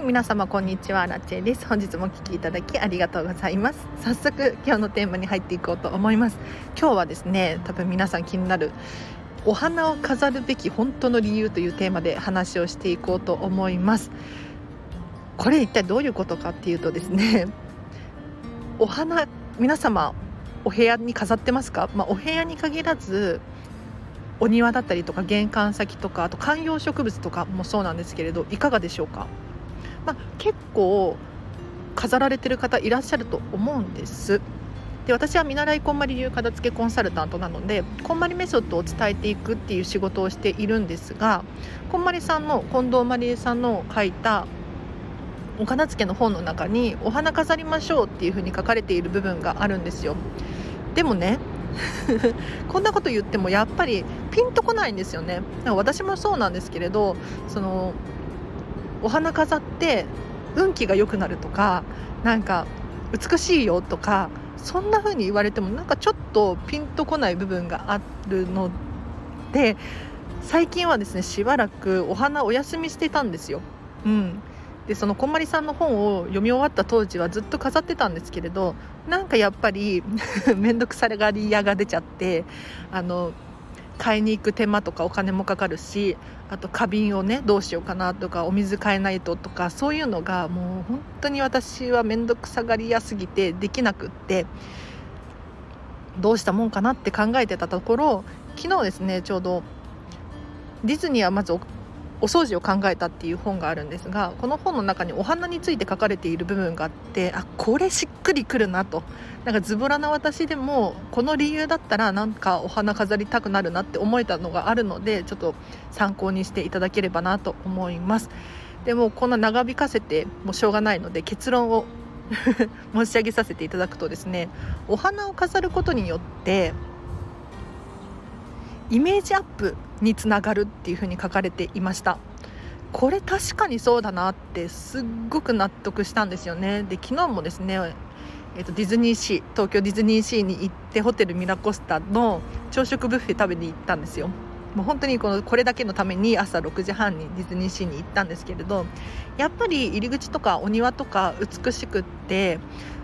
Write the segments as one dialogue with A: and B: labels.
A: い皆様こんにちは。ラチェです。本日もお聞きいただきありがとうございます。早速今日のテーマに入っていこうと思います。今日はですね多分皆さん気になるお花を飾るべき本当の理由というテーマで話をしていこうと思います。これ一体どういうことかっていうとですねお花皆様お部屋に飾ってますか、まあ、お部屋に限らずお庭だったりとか玄関先とかあと観葉植物とかもそうなんですけれどいかがでしょうか、まあ、結構飾られてる方いらっしゃると思うんです。で私は見習いこんまり流片付けコンサルタントなのでこんまりメソッドを伝えていくっていう仕事をしているんですがこんまりさんの近藤まりえさんの書いたお片付けの本の中にお花飾りましょうっていうふうに書かれている部分があるんですよ。でもね こんなこと言ってもやっぱりピンとこないんですよね。私もそうなんですけれどそのお花飾って運気が良くなるとかなんか美しいよとかそんな風に言われてもなんかちょっとピンとこない部分があるので最近はですねしばらくお花お休みしてたんですよ。うん、でそのこんまりさんの本を読み終わった当時はずっと飾ってたんですけれどなんかやっぱり 面倒くさがり屋が出ちゃってあの買いに行く手間とかお金もかかるしあと花瓶をねどうしようかなとかお水変えないととかそういうのがもう本当に私は面倒くさがり屋すぎてできなくってどうしたもんかなって考えてたところ昨日ですねちょうどディズニーはまずお掃除を考えたっていう本があるんですがこの本の中にお花について書かれている部分があってあこれしっくりくるなと。なんかズボラな私でもこの理由だったらなんかお花飾りたくなるなって思えたのがあるのでちょっと参考にしていただければなと思います。でもこんな長引かせてもしょうがないので結論を 申し上げさせていただくとですねお花を飾ることによってイメージアップにつながるっていうふうに書かれていました。これ確かにそうだなってすっごく納得したんですよね。で昨日もですねえーと、ディズニーシー東京ディズニーシーに行ってホテルミラコスタの朝食ブッフェ食べに行ったんですよ。もう本当にこのこれだけのために朝6時半にディズニーシーに行ったんですけれどやっぱり入り口とかお庭とか美しくって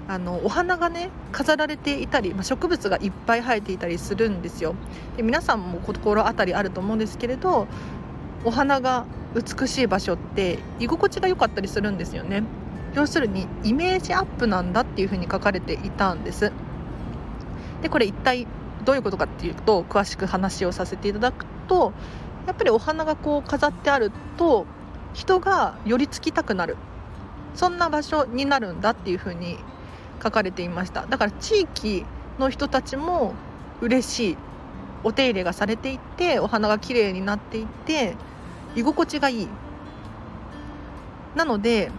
A: あのお花がね飾られていたり、まあ、植物がいっぱい生えていたりするんですよ。で皆さんも心当たりあると思うんですけれどお花が美しい場所って居心地が良かったりするんですよね。要するにイメージアップなんだっていうふうに書かれていたんです。でこれ一体どういうことかっていうと詳しく話をさせていただくとやっぱりお花がこう飾ってあると人が寄りつきたくなる。そんな場所になるんだっていうふうに書かれていました。だから地域の人たちも嬉しい。お手入れがされていてお花が綺麗になっていて居心地がいい。なので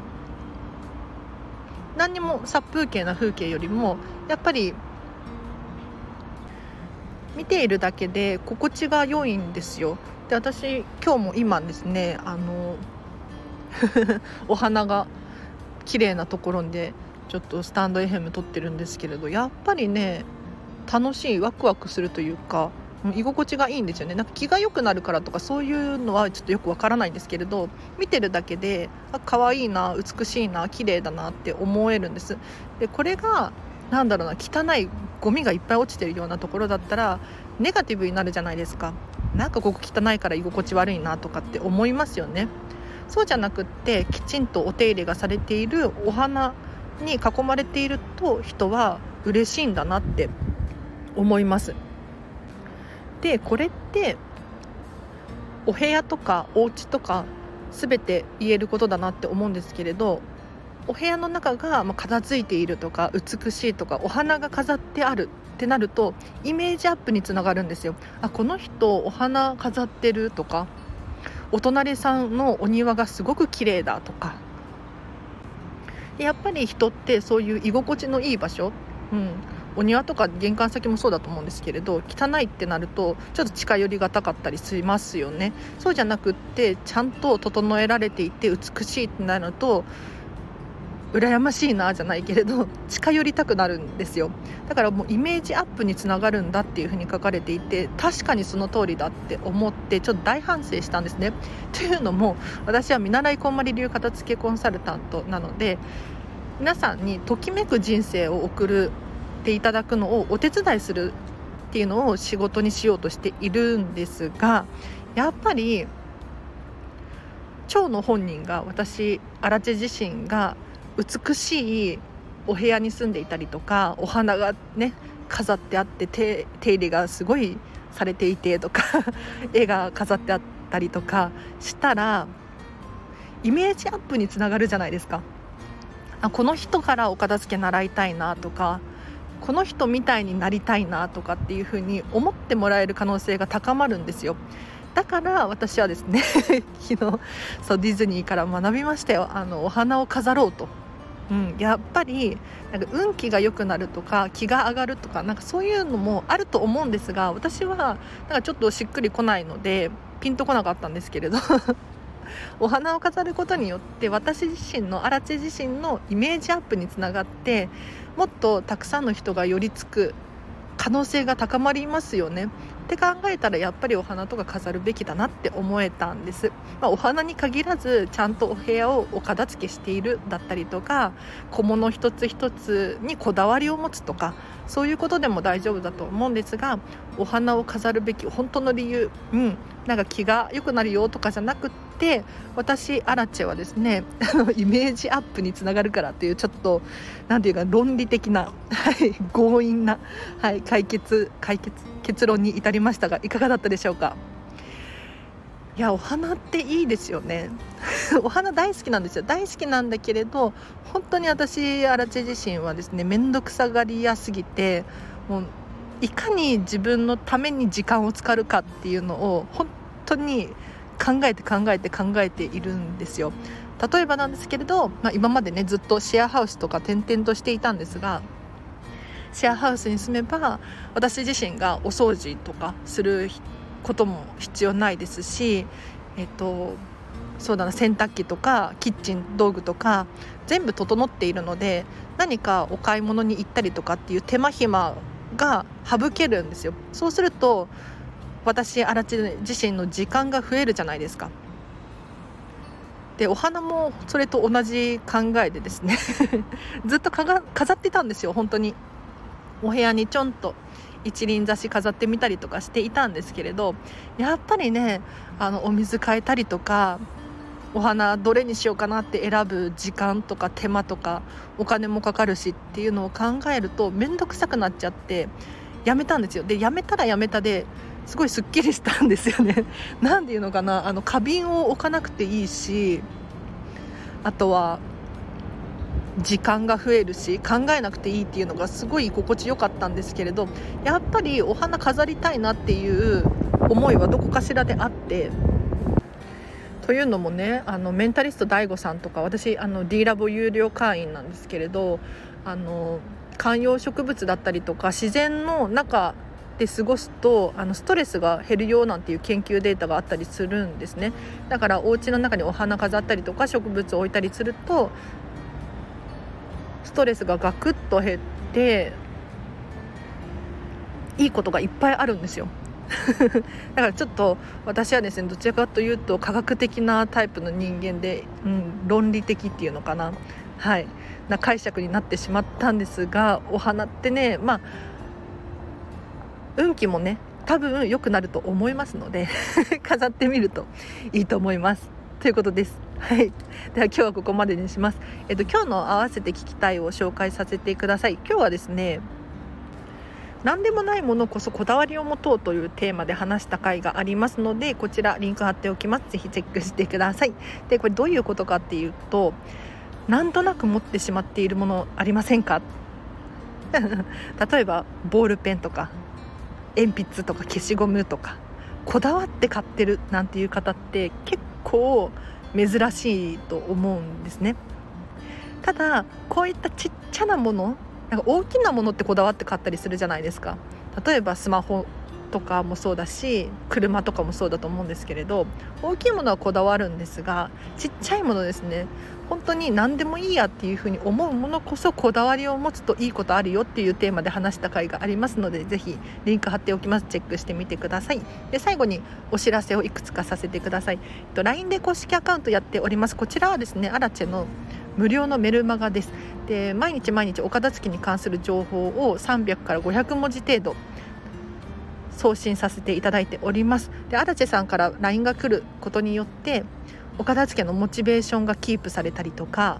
A: 何にも殺風景な風景よりもやっぱり見ているだけで心地が良いんですよ。で私今日も今ですねあの お花が綺麗なところでちょっとスタンド FM 撮ってるんですけれどやっぱりね楽しいワクワクするというか居心地がいいんですよね。なんか気が良くなるからとかそういうのはちょっとよくわからないんですけれど見てるだけであ可愛いな美しいな綺麗だなって思えるんです。でこれがなんだろうな汚いゴミがいっぱい落ちてるようなところだったらネガティブになるじゃないですか。なんかここ汚いから居心地悪いなとかって思いますよね。そうじゃなくってきちんとお手入れがされているお花に囲まれていると人は嬉しいんだなって思います。でこれってお部屋とかお家とか全て言えることだなって思うんですけれどお部屋の中が片付いているとか美しいとかお花が飾ってあるってなるとイメージアップにつながるんですよ。あこの人お花飾ってるとかお隣さんのお庭がすごく綺麗だとか。やっぱり人ってそういう居心地のいい場所、うん、お庭とか玄関先もそうだと思うんですけれど汚いってなるとちょっと近寄りがたかったりしますよね。そうじゃなくってちゃんと整えられていて美しいってなると羨ましいなじゃないけれど 近寄りたくなるんですよ。だからもうイメージアップにつながるんだっていうふうに書かれていて確かにその通りだって思ってちょっと大反省したんですね。というのも私は見習いこんまり流片付けコンサルタントなので皆さんにときめく人生を送るっていただくのをお手伝いするっていうのを仕事にしようとしているんですがやっぱり蝶の本人が私荒地自身が美しいお部屋に住んでいたりとかお花がね飾ってあって手手入れがすごいされていてとか 絵が飾ってあったりとかしたらイメージアップにつながるじゃないですか。あこの人からお片付け習いたいなとかこの人みたいになりたいなとかっていうふうに思ってもらえる可能性が高まるんですよ。だから私はですね 昨日そうディズニーから学びましたよ。あのお花を飾ろうと。うん、やっぱりなんか運気が良くなるとか気が上がるとかなんかそういうのもあると思うんですが私はなんかちょっとしっくりこないのでピンとこなかったんですけれど お花を飾ることによって私自身の荒地自身のイメージアップにつながってもっとたくさんの人が寄りつく可能性が高まりますよね。って考えたらやっぱりお花とか飾るべきだなって思えたんです、まあ、お花に限らずちゃんとお部屋をお片付けしているだったりとか小物一つ一つにこだわりを持つとかそういうことでも大丈夫だと思うんですがお花を飾るべき本当の理由、うん、なんか気が良くなるよとかじゃなくってで私アラチェはですねイメージアップにつながるからっていうちょっと何て言うか論理的な、はい、強引な、はい、解決解決結論に至りましたがいかがだったでしょうか？いやお花っていいですよね。お花大好きなんですよ。大好きなんだけれど本当に私アラチェ自身はですね面倒くさがりやすぎてもういかに自分のために時間を使うかっていうのを本当に考えて考えて考えているんですよ。例えばなんですけれど、まあ、今までねずっとシェアハウスとか転々としていたんですがシェアハウスに住めば私自身がお掃除とかすることも必要ないですしえっとそうだな洗濯機とかキッチン道具とか全部整っているので何かお買い物に行ったりとかっていう手間暇が省けるんですよ。そうすると私荒地自身の時間が増えるじゃないですか。でお花もそれと同じ考えでですね ずっと飾ってたんですよ本当に。お部屋にちょんと一輪挿し飾ってみたりとかしていたんですけれどやっぱりねあのお水変えたりとかお花どれにしようかなって選ぶ時間とか手間とかお金もかかるしっていうのを考えると面倒くさくなっちゃってやめたんですよ。でやめたらやめたですごいすっきりしたんですよね。何ていうのかな。あの花瓶を置かなくていいしあとは時間が増えるし考えなくていいっていうのがすごい心地よかったんですけれどやっぱりお花飾りたいなっていう思いはどこかしらであってというのもねあのメンタリスト DAIGO さんとか私あの D ラボ有料会員なんですけれどあの観葉植物だったりとか自然の中で過ごすとあのストレスが減るよなんていう研究データがあったりするんですね。だからお家の中にお花飾ったりとか植物を置いたりするとストレスがガクッと減っていいことがいっぱいあるんですよ。だからちょっと私はですねどちらかというと科学的なタイプの人間で、うん、論理的っていうのかな。はい。な解釈になってしまったんですがお花ってねまあ運気もね多分良くなると思いますので 飾ってみるといいと思いますということです。はい、では今日はここまでにします。えっと今日の合わせて聞きたいを紹介させてください。今日はですね何でもないものこそこだわりを持とうというテーマで話した回がありますのでこちらリンク貼っておきますぜひチェックしてくださいでこれどういうことかっていうとなんとなく持ってしまっているものありませんか？例えばボールペンとか鉛筆とか消しゴムとかこだわって買ってるなんていう方って結構珍しいと思うんですね。ただこういったちっちゃなものなんか大きなものってこだわって買ったりするじゃないですか。例えばスマホとかもそうだし車とかもそうだと思うんですけれど大きいものはこだわるんですがちっちゃいものですね。本当に何でもいいやっていうふうに思うものこそこだわりを持つといいことあるよっていうテーマで話した回がありますのでぜひリンク貼っておきます。チェックしてみてください。で最後にお知らせをいくつかさせてください。えっと LINE で公式アカウントやっております。こちらはですねアラチェの無料のメルマガです。で毎日毎日お片付けに関する情報を300から500文字程度送信させていただいております。で足立さんから LINE が来ることによってお片付けのモチベーションがキープされたりとか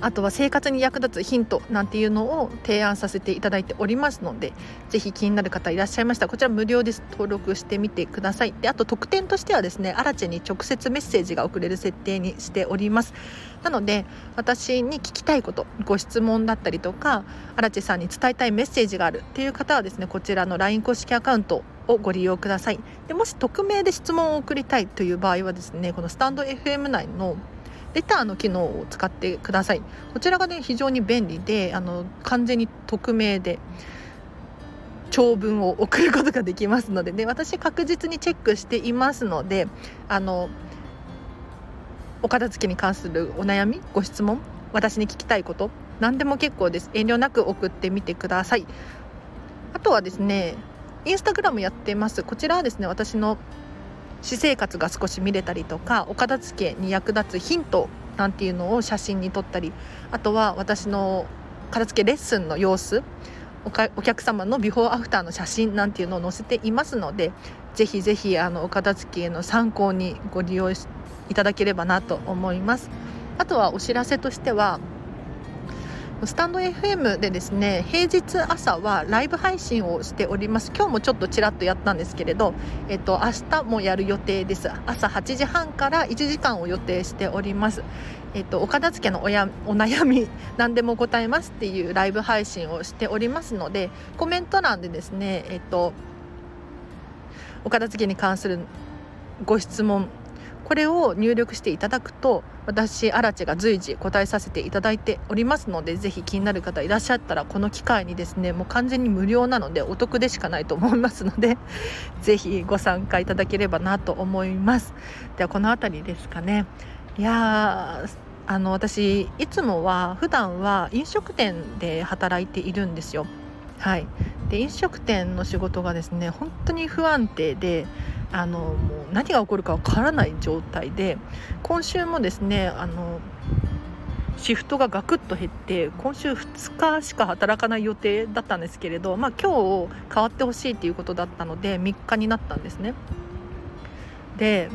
A: あとは生活に役立つヒントなんていうのを提案させていただいておりますのでぜひ気になる方いらっしゃいましたらこちら無料です。登録してみてください。であと特典としてはですねアラチェに直接メッセージが送れる設定にしております。なので私に聞きたいことご質問だったりとかアラチェさんに伝えたいメッセージがあるっていう方はですねこちらの LINE 公式アカウントをご利用ください。でもし匿名で質問を送りたいという場合はですねこのスタンド FM 内のレターの機能を使ってください。こちらがね非常に便利であの完全に匿名で長文を送ることができますので、ね、私確実にチェックしていますのであのお片付けに関するお悩みご質問私に聞きたいこと何でも結構です。遠慮なく送ってみてください。あとはですねインスタグラムやってます。こちらはですね私の私生活が少し見れたりとかお片付けに役立つヒントなんていうのを写真に撮ったりあとは私の片付けレッスンの様子お客様のビフォーアフターの写真なんていうのを載せていますのでぜひぜひあのお片付けの参考にご利用いただければなと思います。あとはお知らせとしてはスタンド FM でですね平日朝はライブ配信をしております。今日もちょっとちらっとやったんですけれど、えっと、明日もやる予定です。朝8時半から1時間を予定しております。えっと、お片付けのおやお悩み何でも答えますっていうライブ配信をしておりますのでコメント欄でですね、えっと、お片付けに関するご質問これを入力していただくと私アラチェが随時答えさせていただいておりますのでぜひ気になる方いらっしゃったらこの機会にですねもう完全に無料なのでお得でしかないと思いますので ぜひご参加いただければなと思います。ではこの辺りですかね。いやあの私いつもは普段は飲食店で働いているんですよ。はい。で飲食店の仕事がですね本当に不安定であのもう何が起こるかわからない状態で今週もですねあのシフトがガクッと減って今週2日しか働かない予定だったんですけれど、まあ、今日変わってほしいということだったので3日になったんですね。で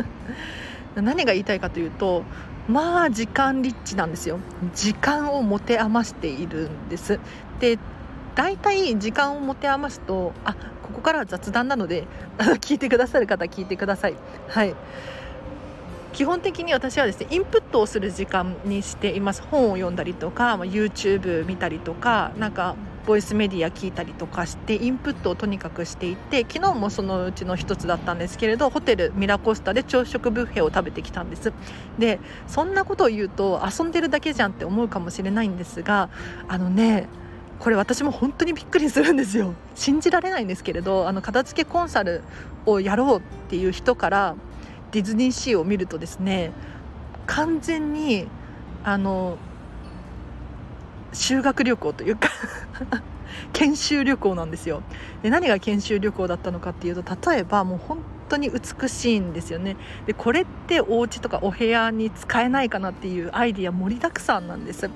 A: 何が言いたいかというとまあ時間リッチなんですよ時間を持て余しているんですで大体時間を持て余すとあここからは雑談なので 聞いてくださる方聞いてください。はい。基本的に私はですねインプットをする時間にしています。本を読んだりとか、まあ、YouTube 見たりとかなんかボイスメディア聞いたりとかしてインプットをとにかくしていて昨日もそのうちの一つだったんですけれどホテルミラコスタで朝食ブッフェを食べてきたんです。でそんなことを言うと遊んでるだけじゃんって思うかもしれないんですがあのねこれ私も本当にびっくりするんですよ。信じられないんですけれどあの片付けコンサルをやろうっていう人からディズニーシーを見るとですね完全にあの修学旅行というか 研修旅行なんですよ。で何が研修旅行だったのかっていうと例えばもう本当に美しいんですよね。でこれってお家とかお部屋に使えないかなっていうアイディア盛りだくさんなんです。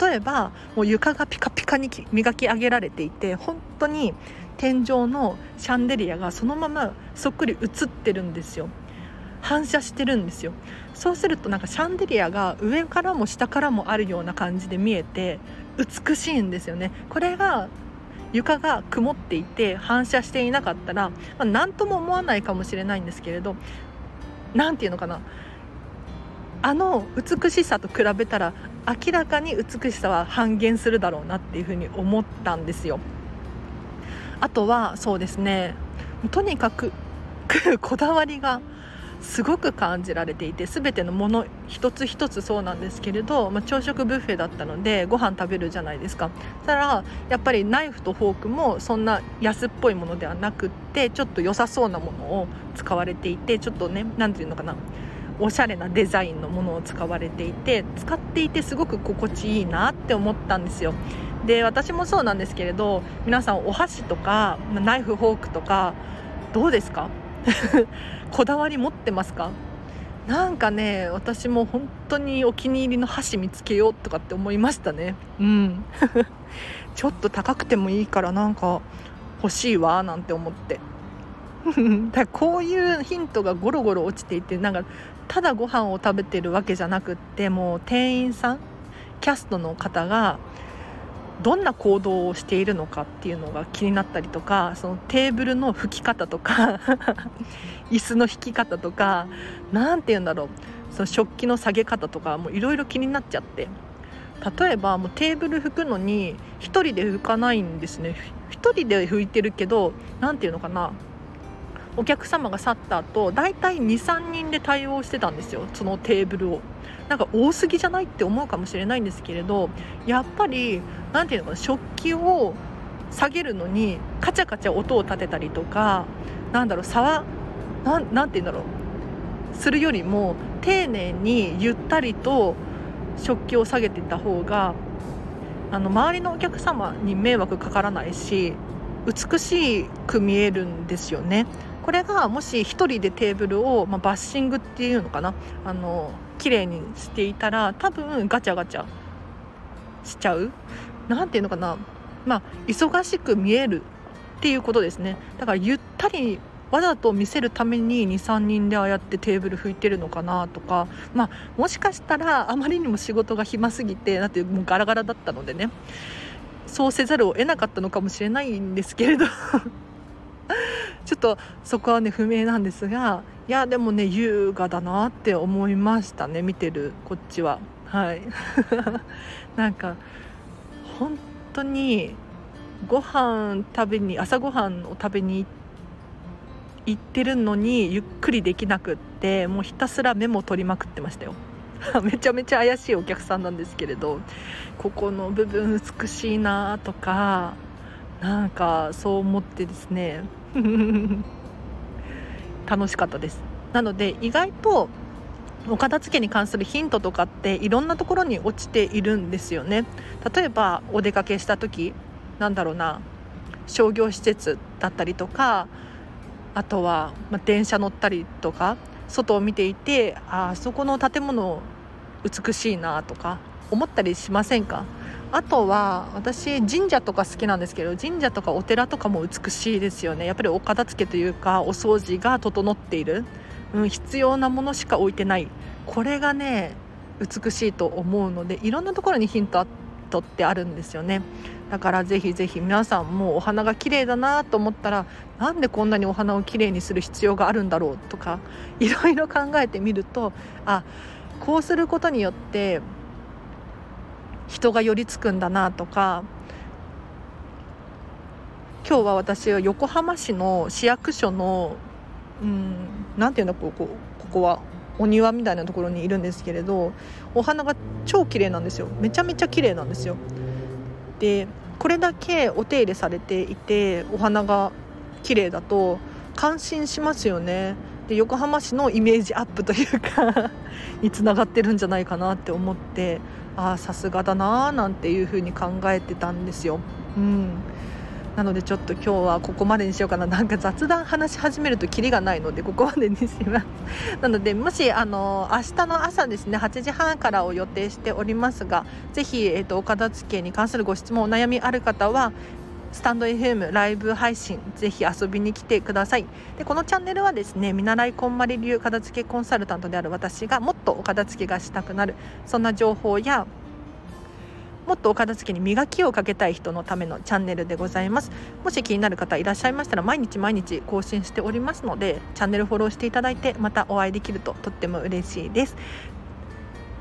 A: 例えばもう床がピカピカに磨き上げられていて本当に天井のシャンデリアがそのままそっくり映ってるんですよ。反射してるんですよ。そうするとなんかシャンデリアが上からも下からもあるような感じで見えて美しいんですよね。これが床が曇っていて反射していなかったら、まあ、何とも思わないかもしれないんですけれど何て言うのかなあの美しさと比べたら明らかに美しさは半減するだろうなっていうふうに思ったんですよ。あとはそうですねとにかく こだわりがすごく感じられていて全てのもの一つ一つそうなんですけれど、まあ、朝食ブッフェだったのでご飯食べるじゃないですか。そしたらやっぱりナイフとフォークもそんな安っぽいものではなくってちょっと良さそうなものを使われていてちょっとね何て言うのかなおしゃれなデザインのものを使われていて使っていてすごく心地いいなって思ったんですよ。で私もそうなんですけれど皆さんお箸とかナイフフォークとかどうですか？こだわり持ってますか？なんかね私も本当にお気に入りの箸見つけようとかって思いましたね。うん。ちょっと高くてもいいからなんか欲しいわなんて思って。だこういうヒントがゴロゴロ落ちていてなんかただご飯を食べてるわけじゃなくってもう店員さんキャストの方がどんな行動をしているのかっていうのが気になったりとかそのテーブルの拭き方とか 椅子の引き方とか何て言うんだろう。その食器の下げ方とかもいろいろ気になっちゃって。例えばもうテーブル拭くのに1人で拭かないんですね。1人で拭いてるけど何て言うのかな。お客様が去った後大体23人で対応してたんですよそのテーブルをなんか多すぎじゃないって思うかもしれないんですけれどやっぱり何て言うのかな食器を下げるのにカチャカチャ音を立てたりとかなんだろう触なんて言うんだろうするよりも丁寧にゆったりと食器を下げていった方があの周りのお客様に迷惑かからないし美しく見えるんですよね。これがもし1人でテーブルを、まあ、バッシングっていうのかな？あの綺麗にしていたら多分ガチャガチャしちゃう？何ていうのかな？まあ忙しく見えるっていうことですね。だからゆったりわざと見せるために23人でああやってテーブル拭いてるのかなとか、まあ、もしかしたらあまりにも仕事が暇すぎてだってもうガラガラだったのでね。そうせざるを得なかったのかもしれないんですけれど。ちょっとそこはね不明なんですがいやでもね優雅だなって思いましたね見てるこっちは。はい。なんか本当にご飯食べに朝ごはんを食べに行ってるのにゆっくりできなくってもうひたすらメモ取りまくってましたよ。めちゃめちゃ怪しいお客さんなんですけれどここの部分美しいなとかなんかそう思ってですね 楽しかったです。なので意外とお片付けに関するヒントとかっていろんなところに落ちているんですよね。例えばお出かけした時なんだろうな商業施設だったりとかあとは、ま電車乗ったりとか外を見ていてあそこの建物美しいなとか思ったりしませんか？あとは私神社とか好きなんですけど神社とかお寺とかも美しいですよね。やっぱりお片付けというかお掃除が整っている、うん、必要なものしか置いてない。これがね美しいと思うのでいろんなところにヒントってあるんですよね。だからぜひぜひ皆さんもお花が綺麗だなと思ったらなんでこんなにお花をきれいにする必要があるんだろうとかいろいろ考えてみるとあこうすることによって人が寄りつくんだなとか今日は私は横浜市の市役所のうんなんていうのここここはお庭みたいなところにいるんですけれどお花が超綺麗なんですよ。めちゃめちゃ綺麗なんですよ。でこれだけお手入れされていてお花が綺麗だと感心しますよね。で横浜市のイメージアップというか につながってるんじゃないかなって思ってああさすがだなーなんていうふうに考えてたんですよ。うん。なのでちょっと今日はここまでにしようかな。なんか雑談話し始めるとキリがないのでここまでにします。なのでもしあの明日の朝ですね8時半からを予定しておりますがぜひ、えーと、お片付けに関するご質問お悩みある方はスタンド FM ライブ配信ぜひ遊びに来てください。でこのチャンネルはですね見習いこんまり流片付けコンサルタントである私がもっとお片付けがしたくなる。そんな情報やもっとお片付けに磨きをかけたい人のためのチャンネルでございます。もし気になる方いらっしゃいましたら毎日毎日更新しておりますのでチャンネルフォローしていただいてまたお会いできるととっても嬉しいです。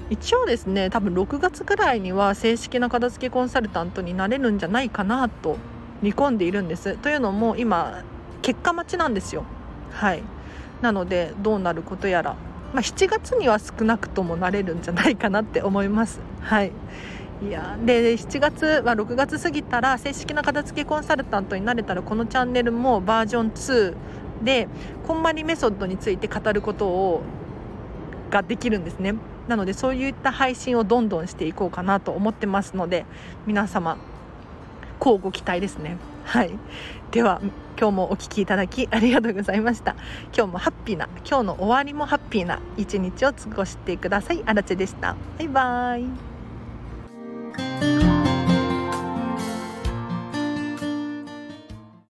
A: 一応ですね多分6月ぐらいには正式な片付けコンサルタントになれるんじゃないかなと見込んでいるんです。というのも今結果待ちなんですよ。はい。なのでどうなることやら、まあ、7月には少なくともなれるんじゃないかなって思います。はい。いやで7月は6月過ぎたら正式な片付けコンサルタントになれたらこのチャンネルもバージョン2でこんまりメソッドについて語ることをができるんですね。なのでそういった配信をどんどんしていこうかなと思ってますので皆様こうご期待ですね。はい。では今日もお聴きいただきありがとうございました。今日もハッピーな今日の終わりもハッピーな一日を過ごしてください。あらでした。バイバーイ。